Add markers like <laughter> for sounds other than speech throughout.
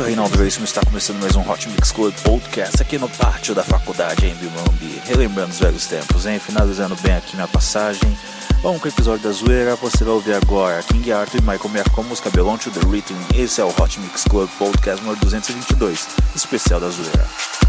Sou Reinaldo Veríssimo está começando mais um Hot Mix Club Podcast aqui no pátio da faculdade em Bimambi. Relembrando os velhos tempos, hein? Finalizando bem aqui minha passagem. Vamos com o episódio da zoeira. Você vai ouvir agora King Arthur e Michael Mer com a música Belong to the Rhythm. Esse é o Hot Mix Club Podcast número 222, especial da zoeira.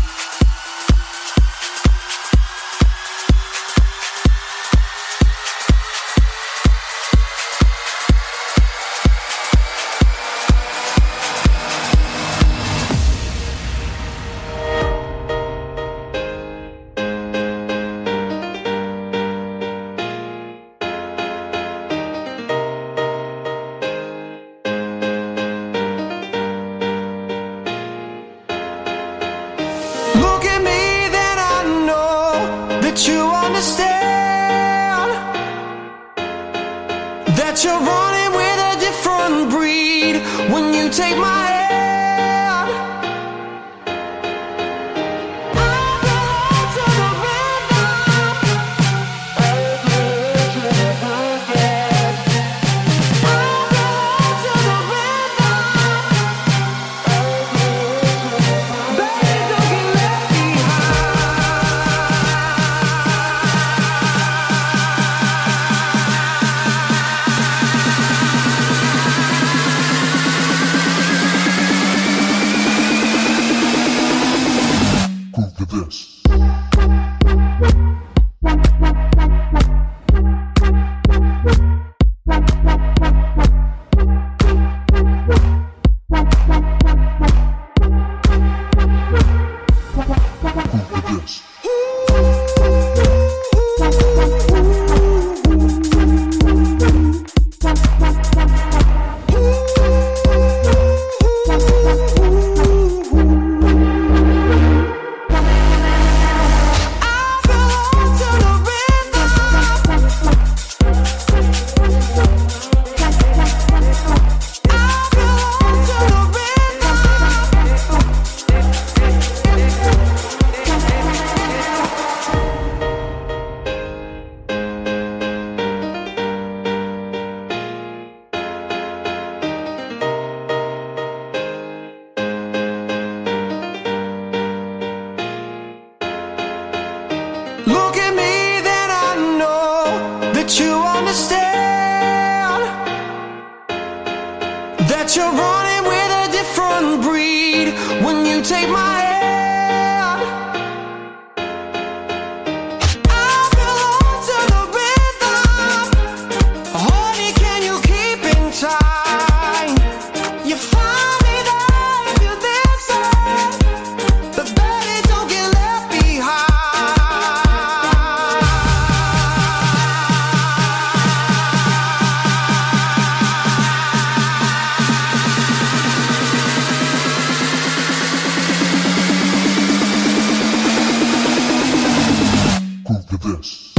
This.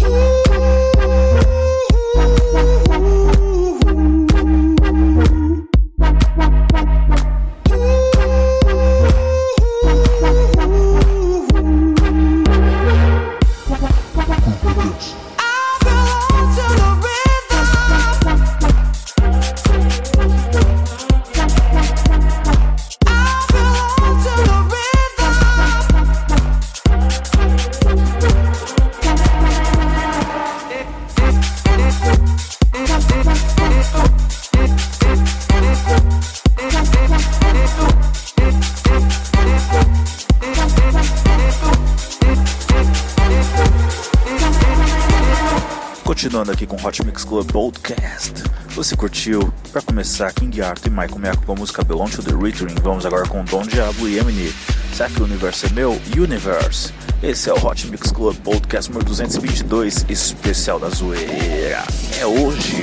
Club Podcast. Você curtiu? Pra começar, King Arthur e Michael Meco com a música Belong to the Rhythm. Vamos agora com Dom Diablo e Eminem. Será que o universo é meu? Universe. Esse é o Hot Mix Club Podcast número 222, especial da zoeira. É hoje.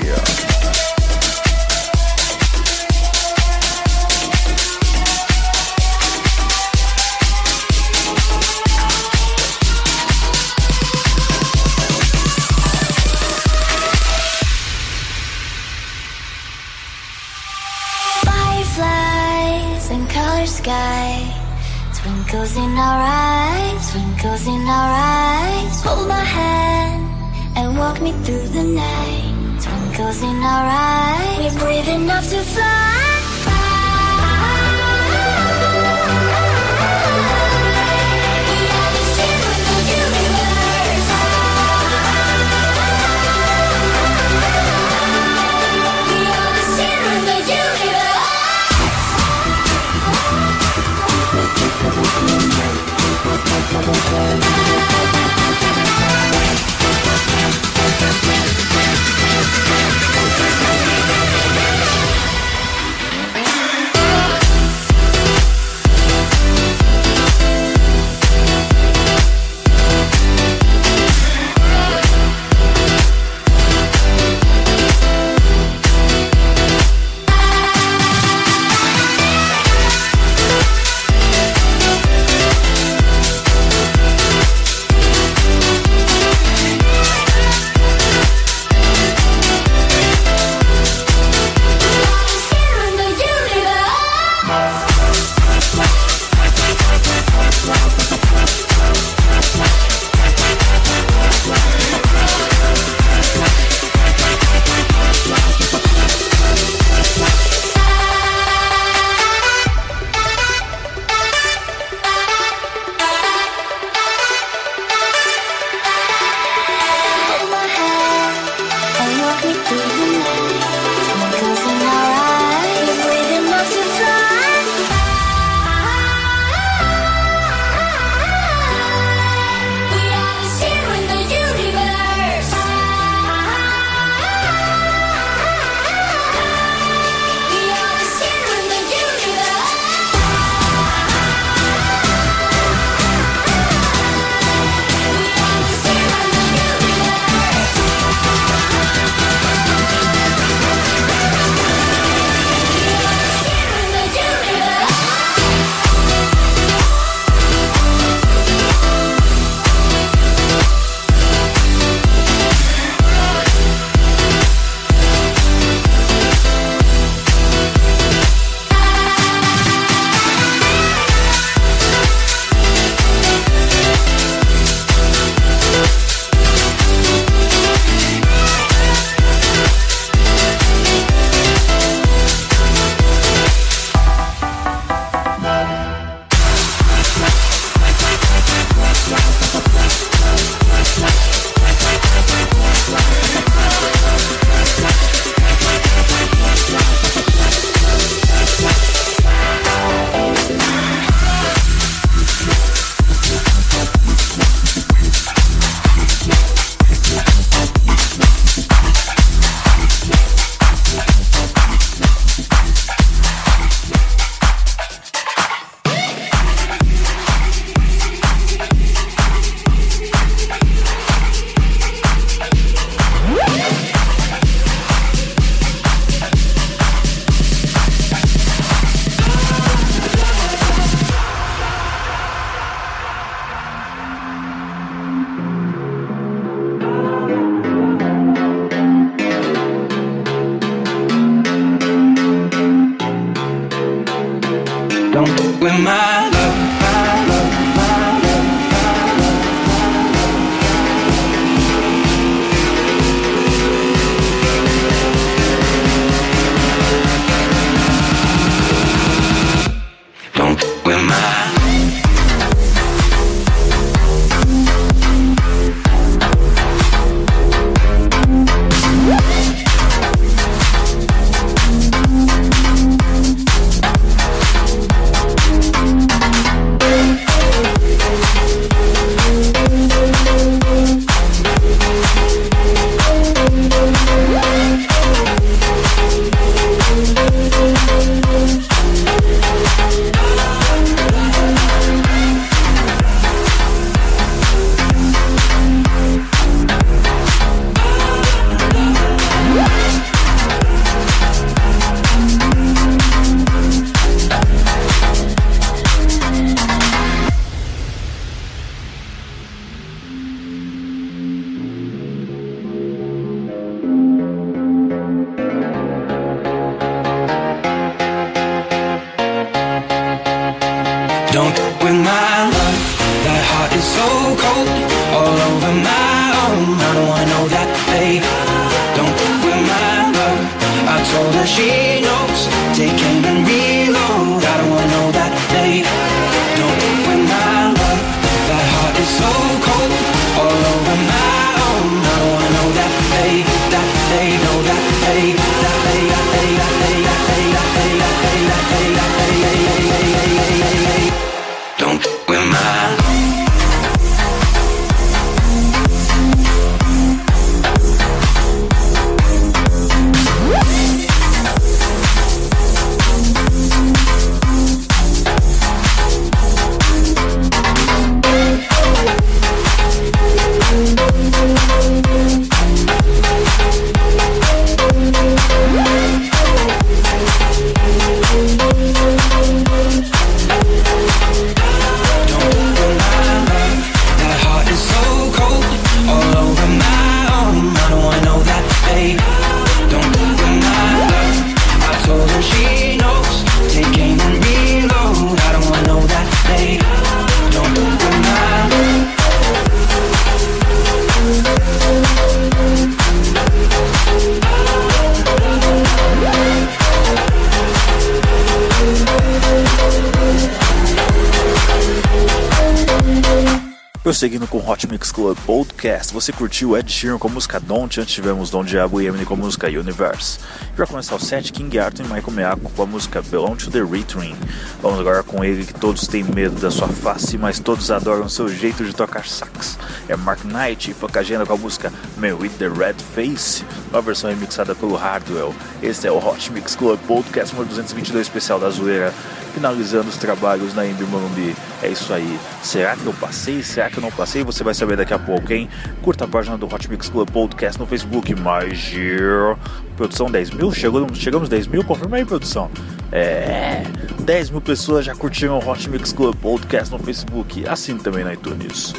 me through the night. Twinkles in our eyes. We're brave enough to fly. Prosseguindo com o Hot Mix Club Podcast, você curtiu Ed Sheeran com a música Don't, antes tivemos Don Diabo e Eminem com a música Universe. Pra começar o set, King Arthur e Michael Miyako com a música Belong to the Retrain. Vamos agora com ele que todos têm medo da sua face, mas todos adoram seu jeito de tocar sax. É Mark Knight e Focagenda com a música Man with the Red Face, uma versão remixada pelo Hardwell. Este é o Hot Mix Club Podcast número 222 especial da zoeira finalizando os trabalhos na Embi Morumbi. É isso aí. Será que eu passei? Será que eu não passei? Você vai saber daqui a pouco, hein? Curta a página do Hot Mix Club Podcast no Facebook. Magia. Produção 10 mil? Chegou, chegamos 10 mil? Confirma aí, produção. É. 10 mil pessoas já curtiram o Hot Mix Club Podcast no Facebook. Assim também na iTunes.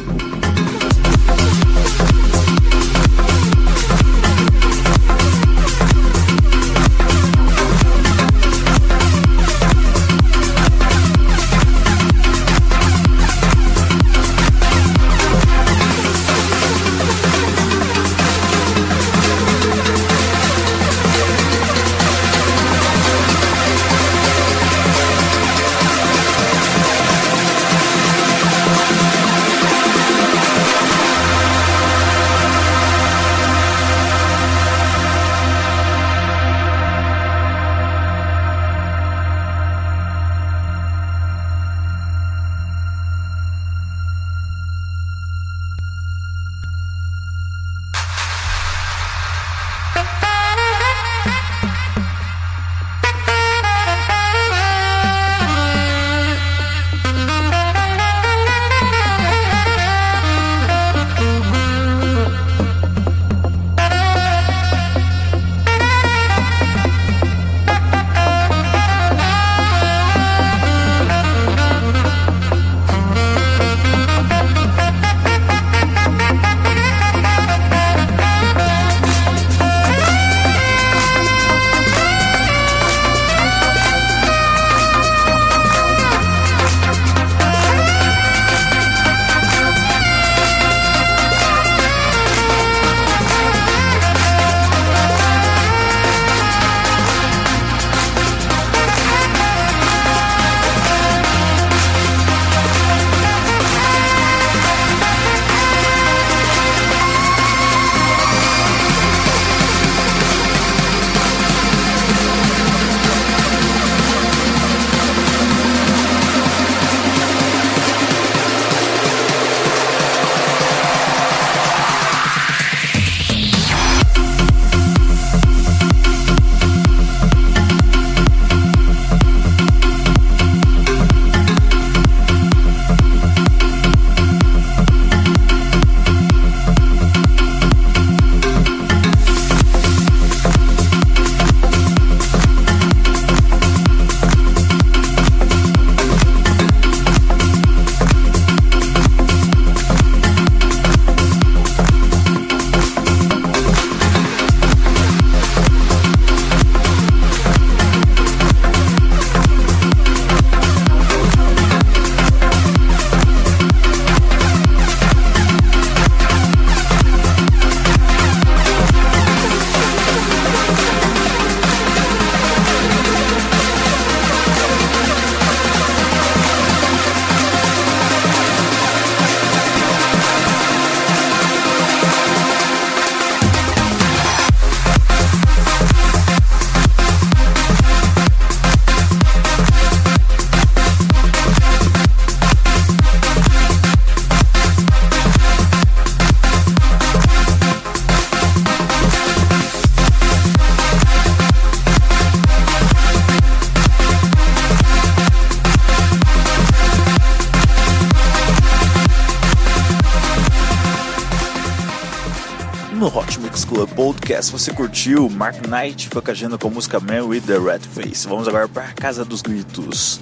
Podcast. Você curtiu Mark Knight focajando com a música Man with the Red Face. Vamos agora para a Casa dos Gritos.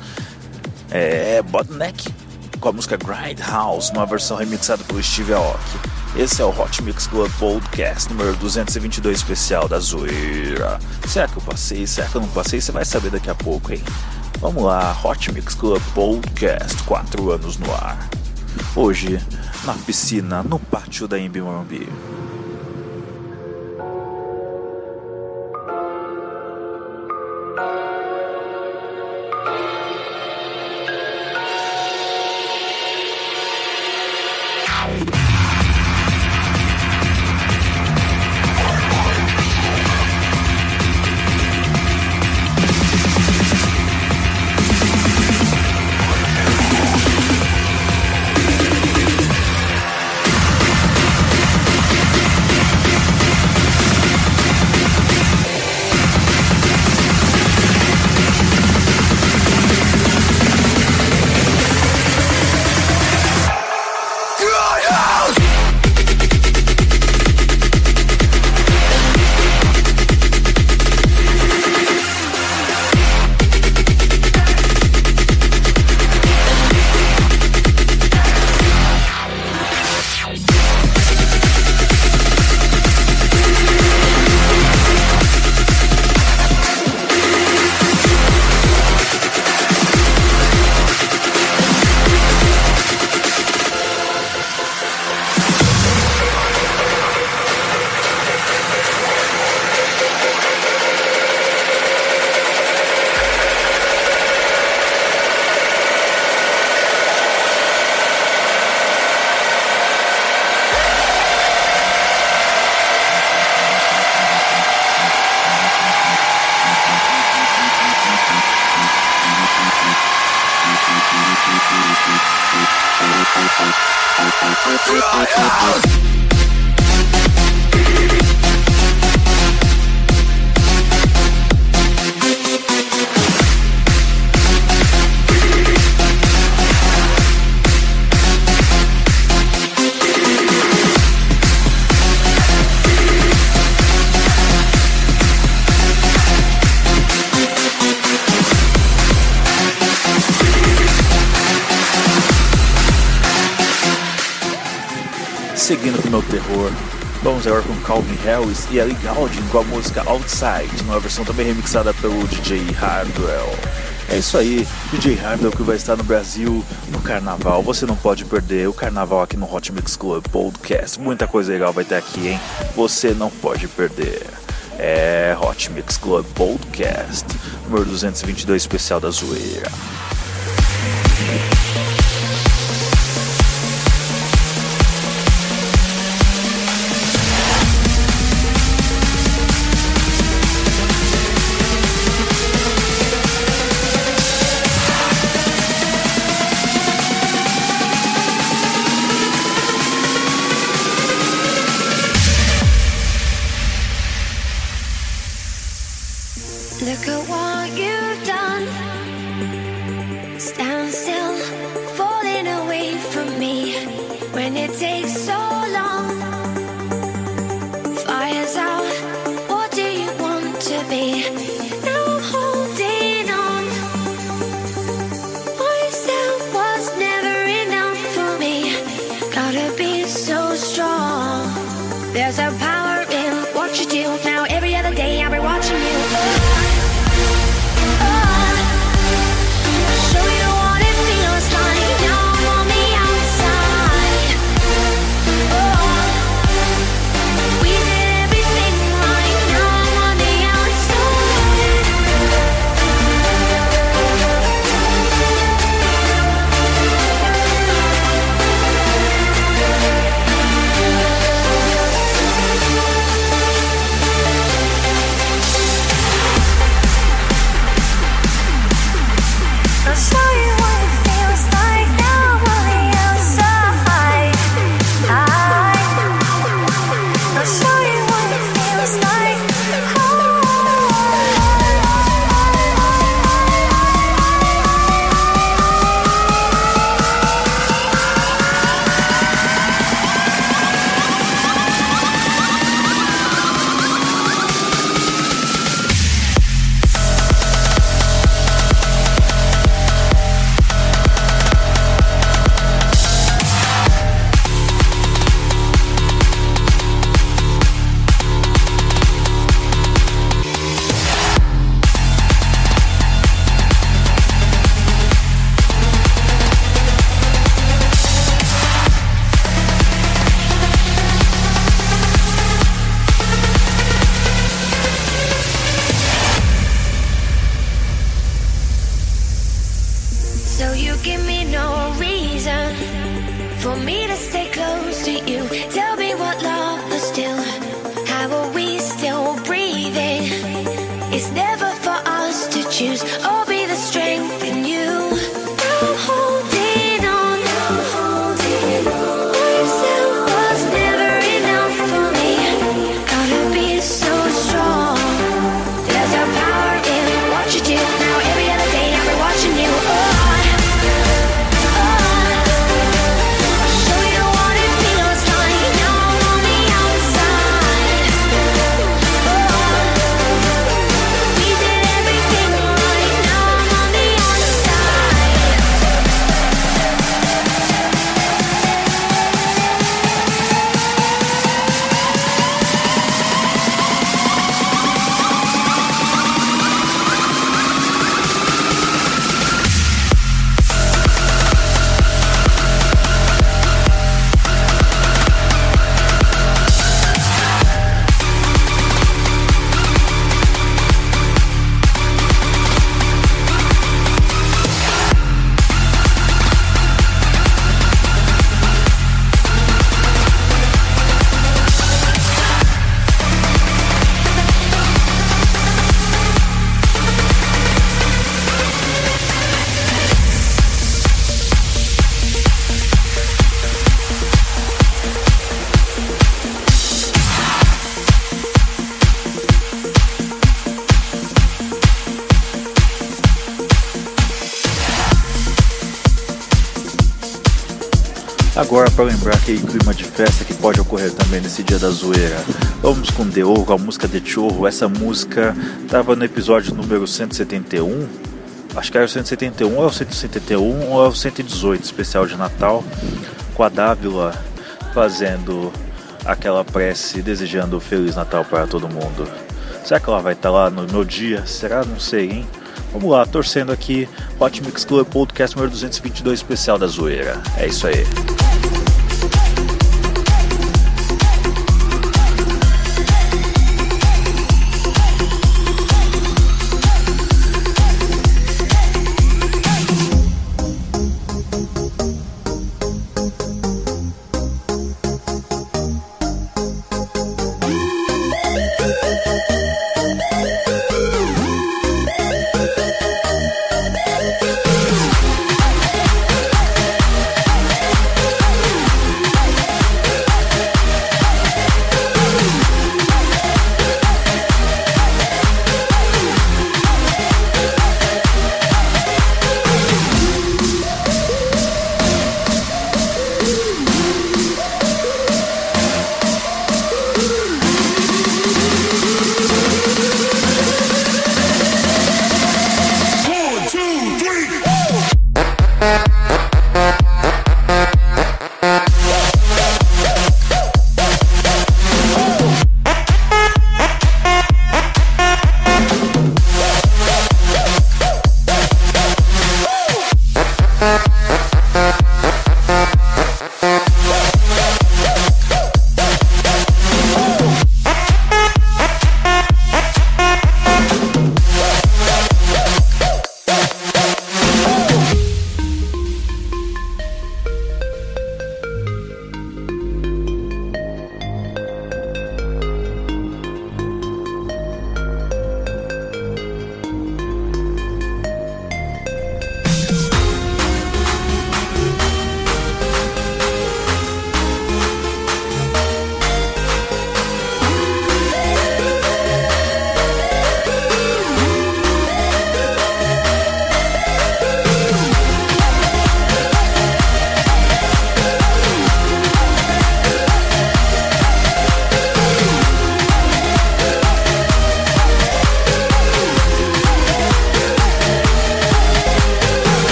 É Bodneck com a música Grindhouse, numa versão remixada pelo Steve Aoki. Esse é o Hot Mix Club Podcast número 222 especial da Zoeira. Será que eu passei? Será que eu não passei? Você vai saber daqui a pouco, hein? Vamos lá, Hot Mix Club Podcast, 4 anos no ar. Hoje, na piscina, no pátio da Embi Morumbi. Harris e Ellie Goulding com a música Outside, numa versão também remixada pelo DJ Hardwell. É isso aí, DJ Hardwell que vai estar no Brasil no Carnaval. Você não pode perder o Carnaval aqui no Hot Mix Club Podcast. Muita coisa legal vai ter aqui, hein? Você não pode perder. É Hot Mix Club Podcast, número 222 especial da zoeira. Agora, para lembrar aquele clima de festa que pode ocorrer também nesse dia da zoeira, vamos com The Ovo, a música de Chorro. Essa música estava no episódio número 171. Acho que era o 171, ou é o 171 ou é o 118, especial de Natal, com a Dávila fazendo aquela prece desejando Feliz Natal para todo mundo. Será que ela vai estar lá no meu dia? Será? Não sei, hein? Vamos lá, torcendo aqui, Hot Mix Club Podcast número 222, especial da zoeira. É isso aí.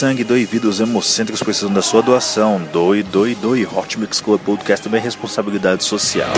Sangue, doe vida, os hemocêntricos precisam da sua doação. Doe, doe, doe. Hot Mix Club Podcast também é responsabilidade social.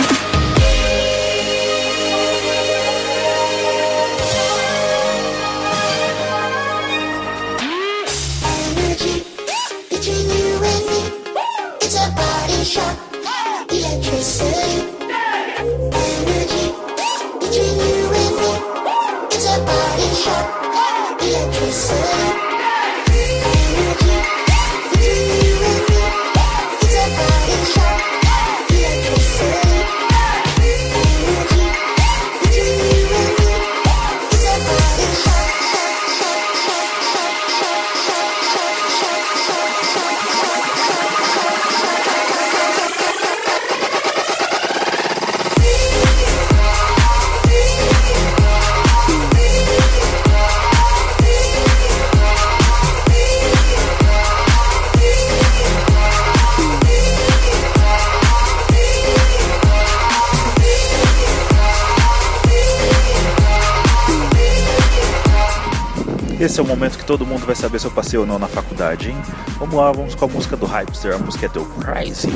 Esse é o momento que todo mundo vai saber se eu passei ou não na faculdade, hein? Vamos lá, vamos com a música do Hypester, a música é do Crazy.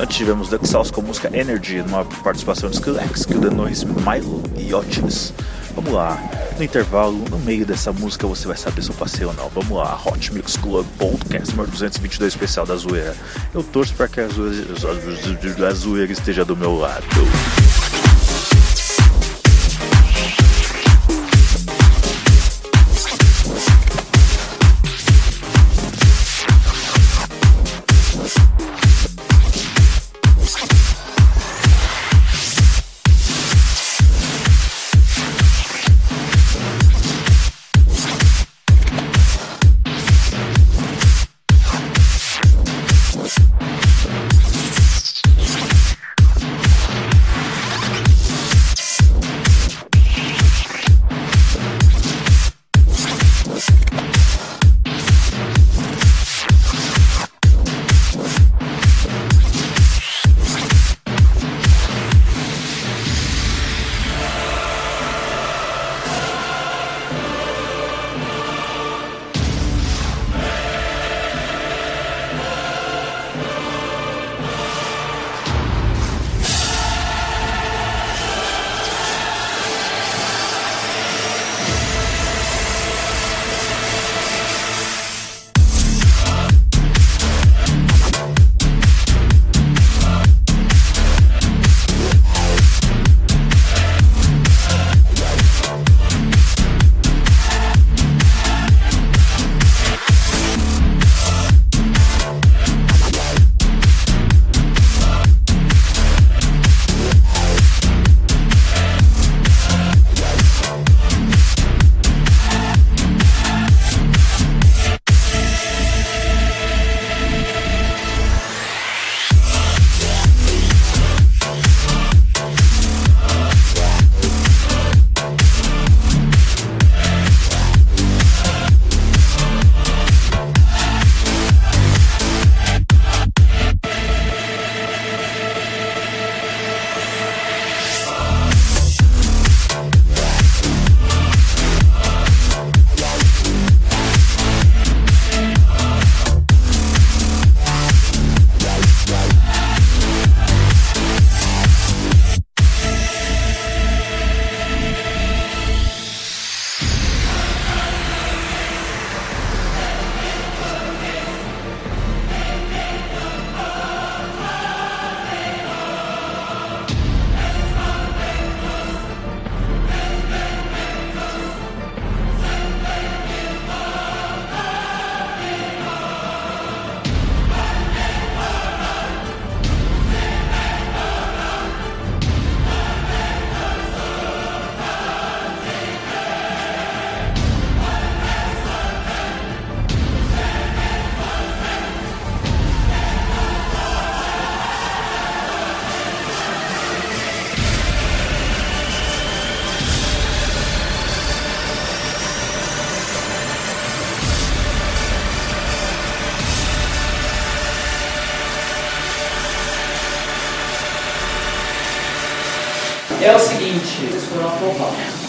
Antes tivemos Duck Sauce com a música Energy, numa participação de Skillex, Kill the Noise, Milo e Otis. Vamos lá, no intervalo, no meio dessa música você vai saber se eu passei ou não. Vamos lá, Hot Mix Club Podcast número 222 especial da zoeira. Eu torço para que a zoeira, a zoeira esteja do meu lado. É o seguinte, vocês foram aprovados.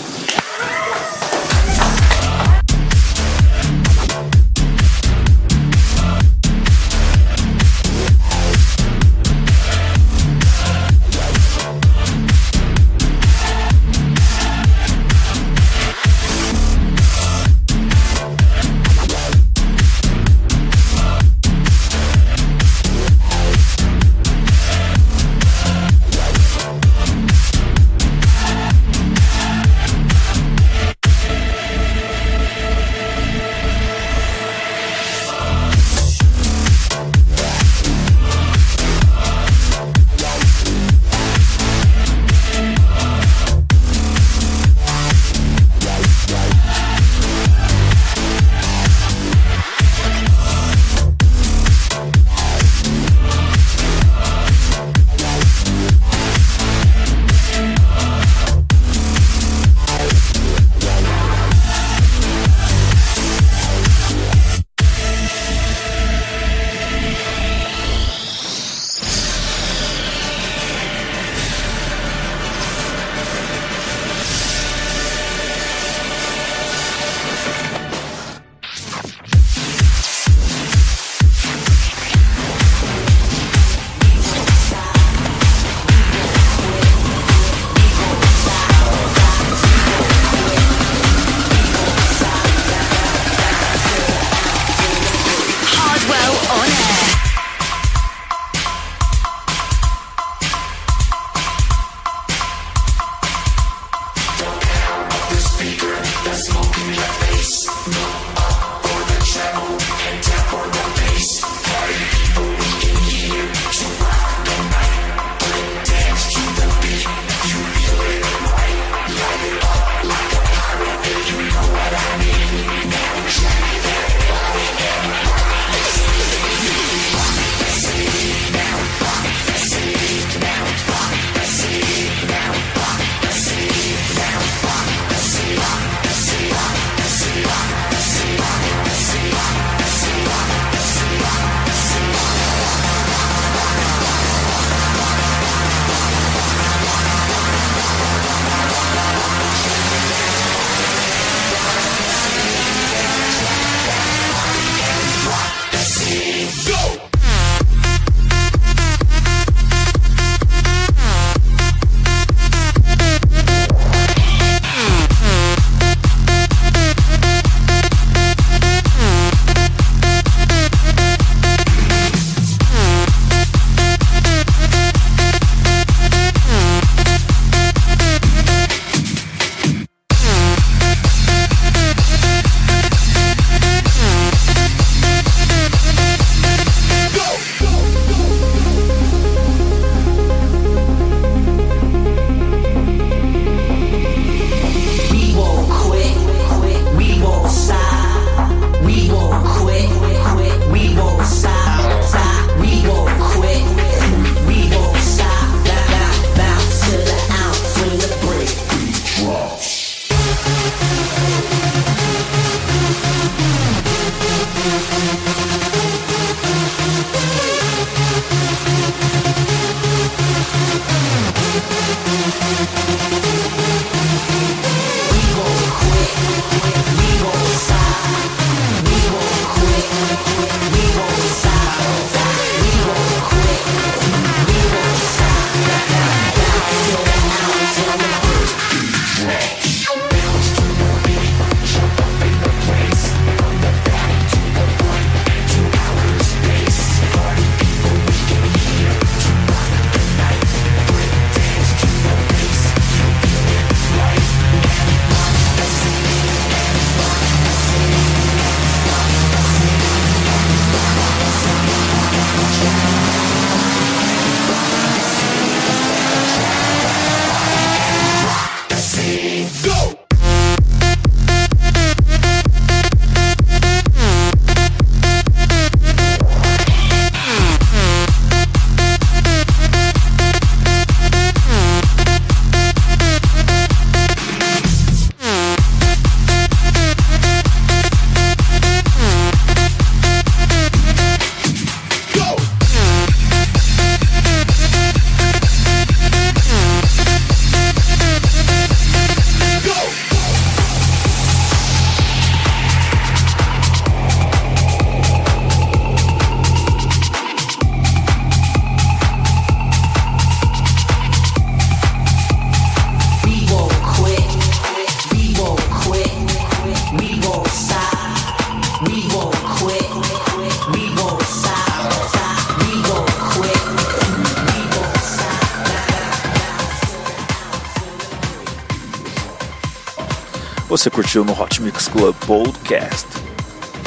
Curtiu no Hot Mix Club Podcast.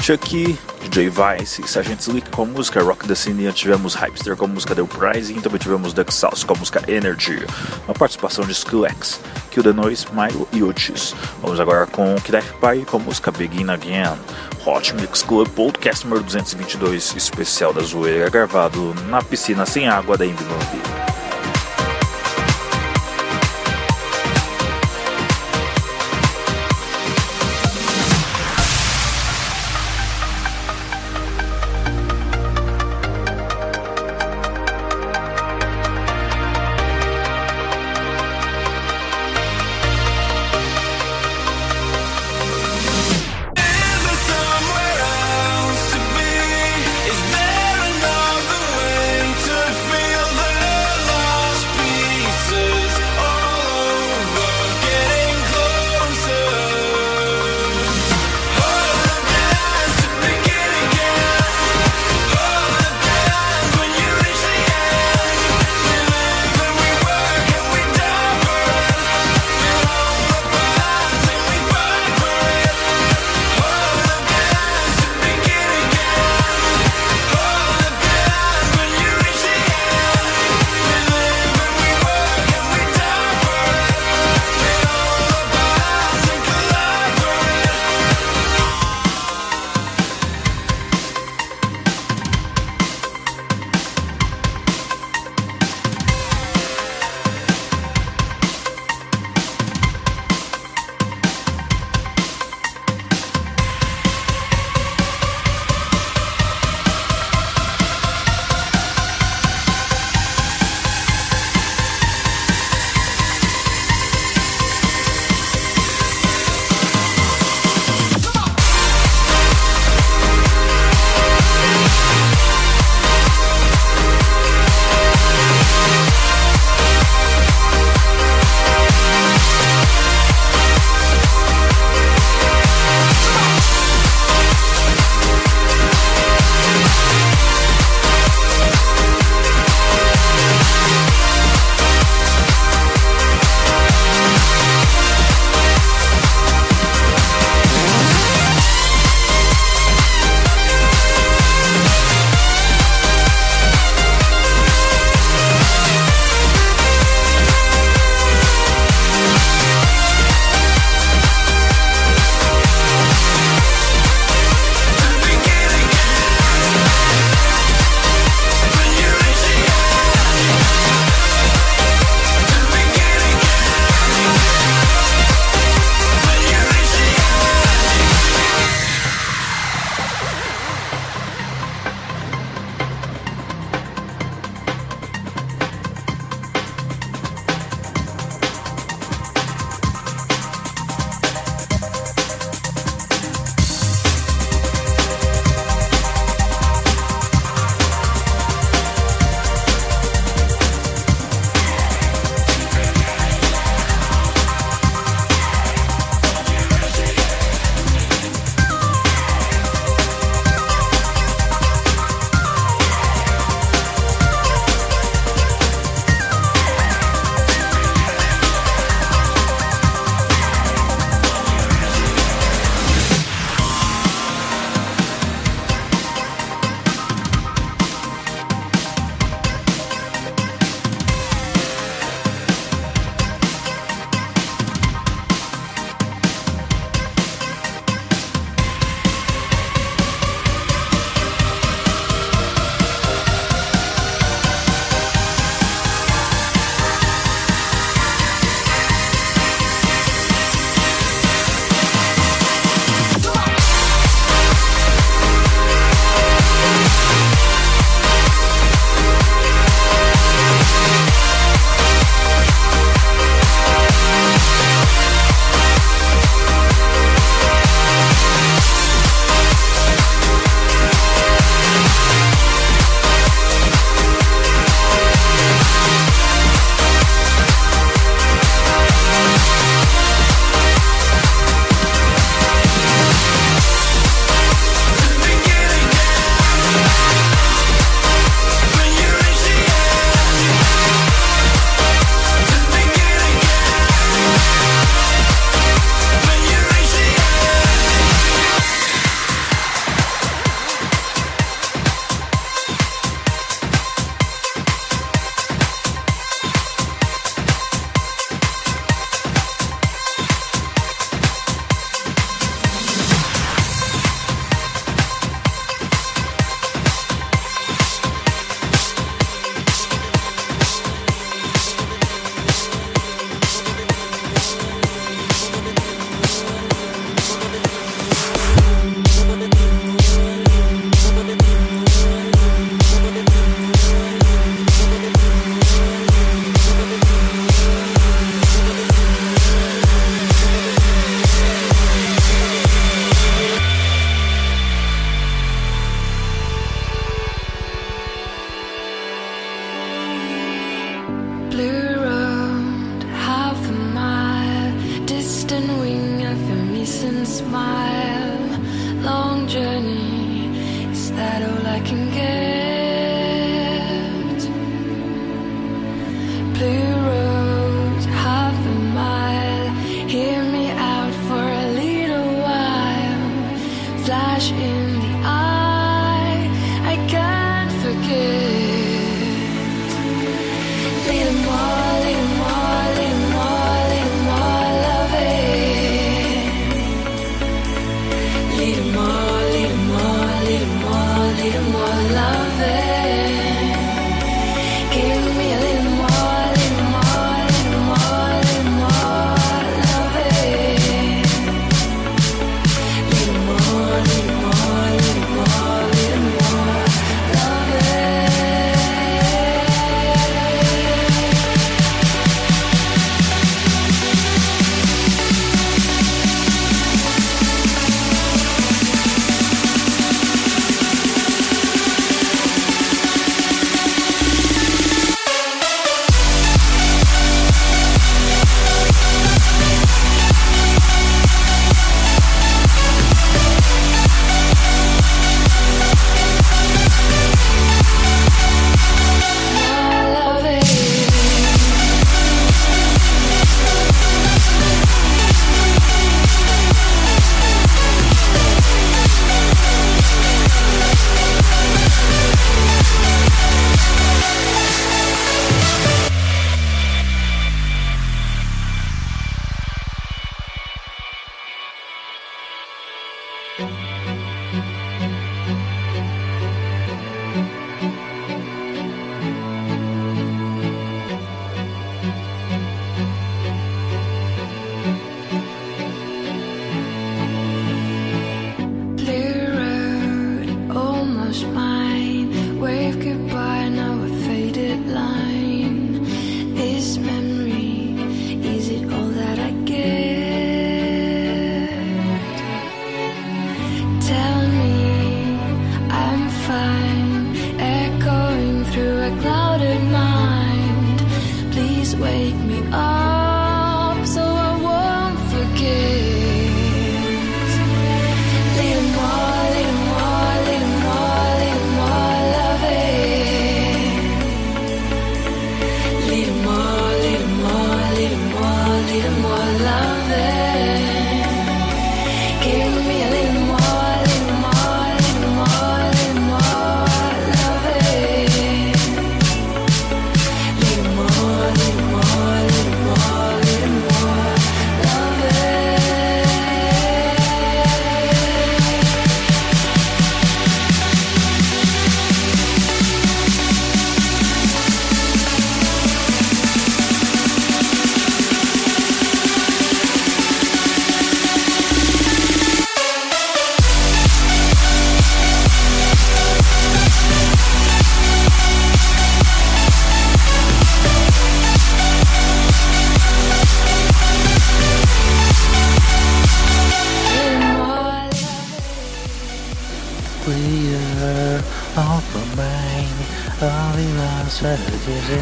Chucky, DJ Vice, Sargent Slick com a música Rock the Cine, tivemos Hypester com a música The Uprising, também tivemos Duck Sauce com a música Energy, uma participação de Skrillex, Kill the Noise, Milo e Otis. Vamos agora com Kid Pie com a música Begin Again. Hot Mix Club Podcast número 222, especial da zoeira, gravado na piscina sem água da Imbimambi.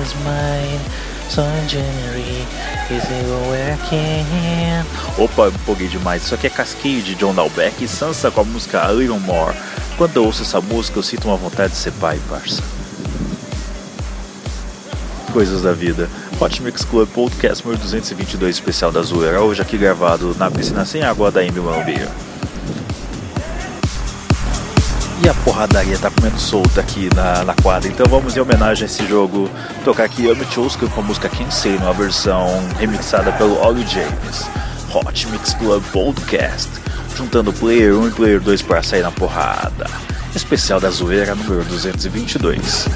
Is mine. So January, is it working? Opa, empolguei demais. Isso aqui é Cascade de John Dalbeck e Sansa com a música A Little More. Quando eu ouço essa música, eu sinto uma vontade de ser pai, parça. Coisas da vida. Hot Mix Club Podcast número 222 especial da Zoeira, hoje aqui gravado na piscina sem água da Amy Morumbi. E a porradaria tá comendo solta aqui na, na quadra, então vamos em homenagem a esse jogo tocar aqui Amy Choska com a música Quem Sei, numa versão remixada pelo Ollie James. Hot Mix Club Podcast, juntando Player 1 e Player 2 para sair na porrada. Especial da Zoeira número 222.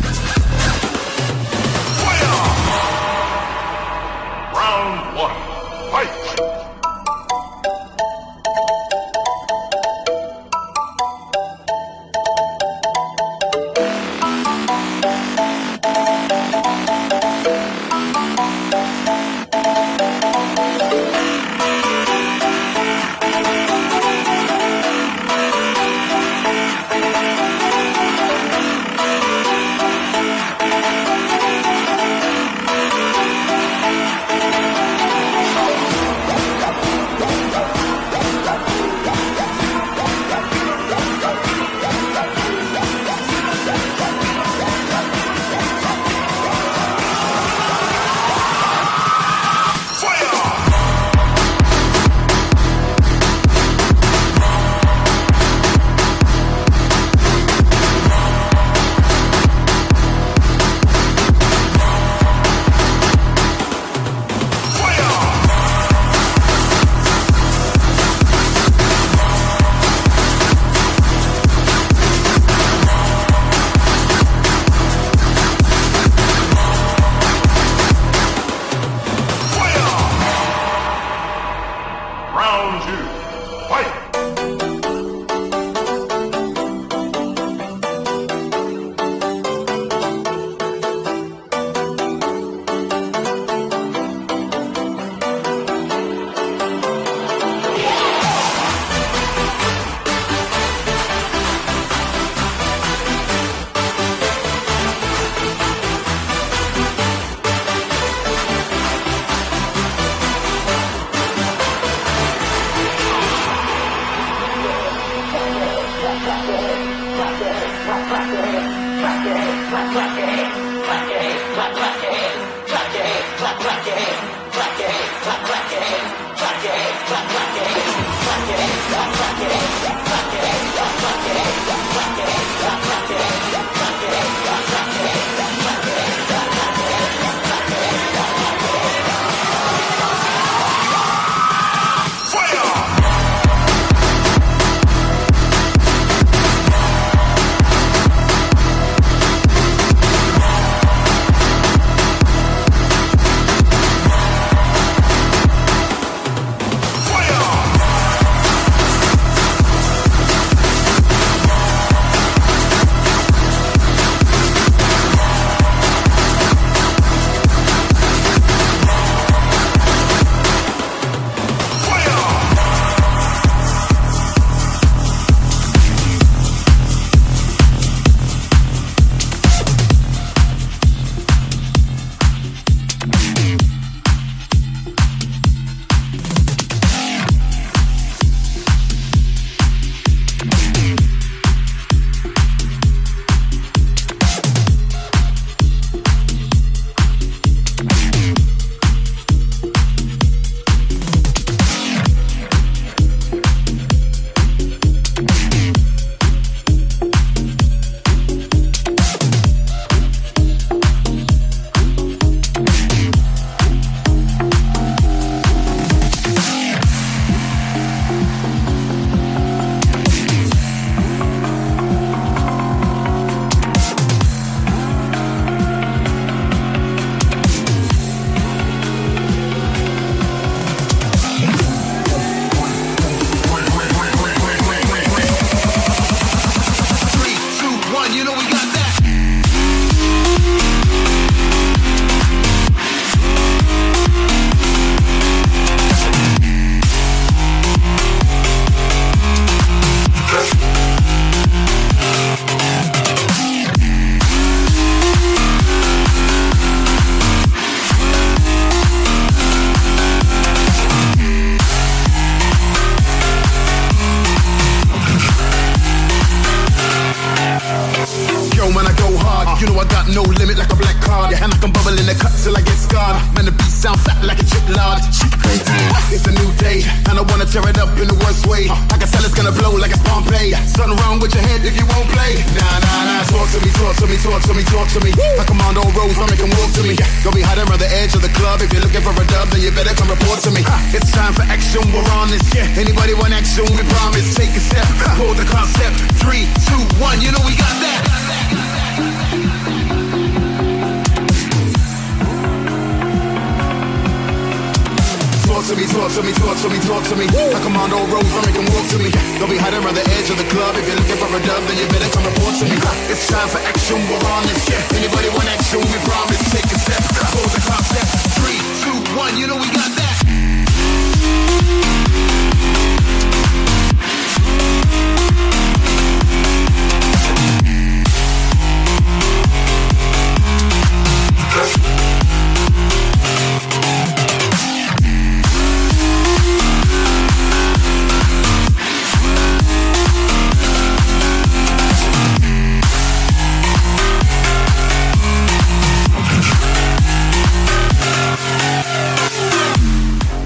Me, talk to me, talk to me, talk to me. I command all roads, I make 'em walk to me. Don't be hiding around the edge of the club. If you're looking for a dub, then you better come report to me. It's time for action, we're on this. Yeah. Anybody want action? We promise. Take a step, hold the concept. Three, two, one. You know we got that.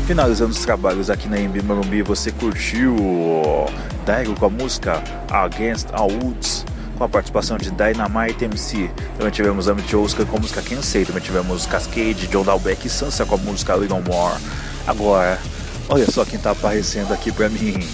Finalizando os trabalhos aqui na Embi Morumbi, você curtiu Daigo com a música Against All Woods, com a participação de Dynamite MC. Também tivemos Amit Oscar com a música Kensei, também tivemos Cascade, John Dalbeck e Sansa com a música Little More. Agora, olha só quem tá aparecendo aqui pra mim.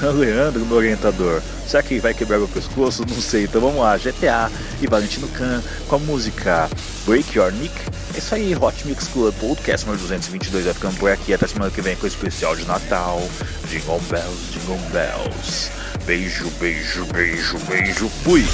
<laughs> Leandro, meu orientador. Será que vai quebrar meu pescoço? Não sei. Então vamos lá. GTA e Valentino Khan com a música Break Your Nick. É isso aí, Hot Mix Club Podcast número 222 vai ficando por aqui. Até semana que vem com o especial de Natal. Jingle Bells, Jingle Bells. Beijo, beijo, beijo, beijo. Fui!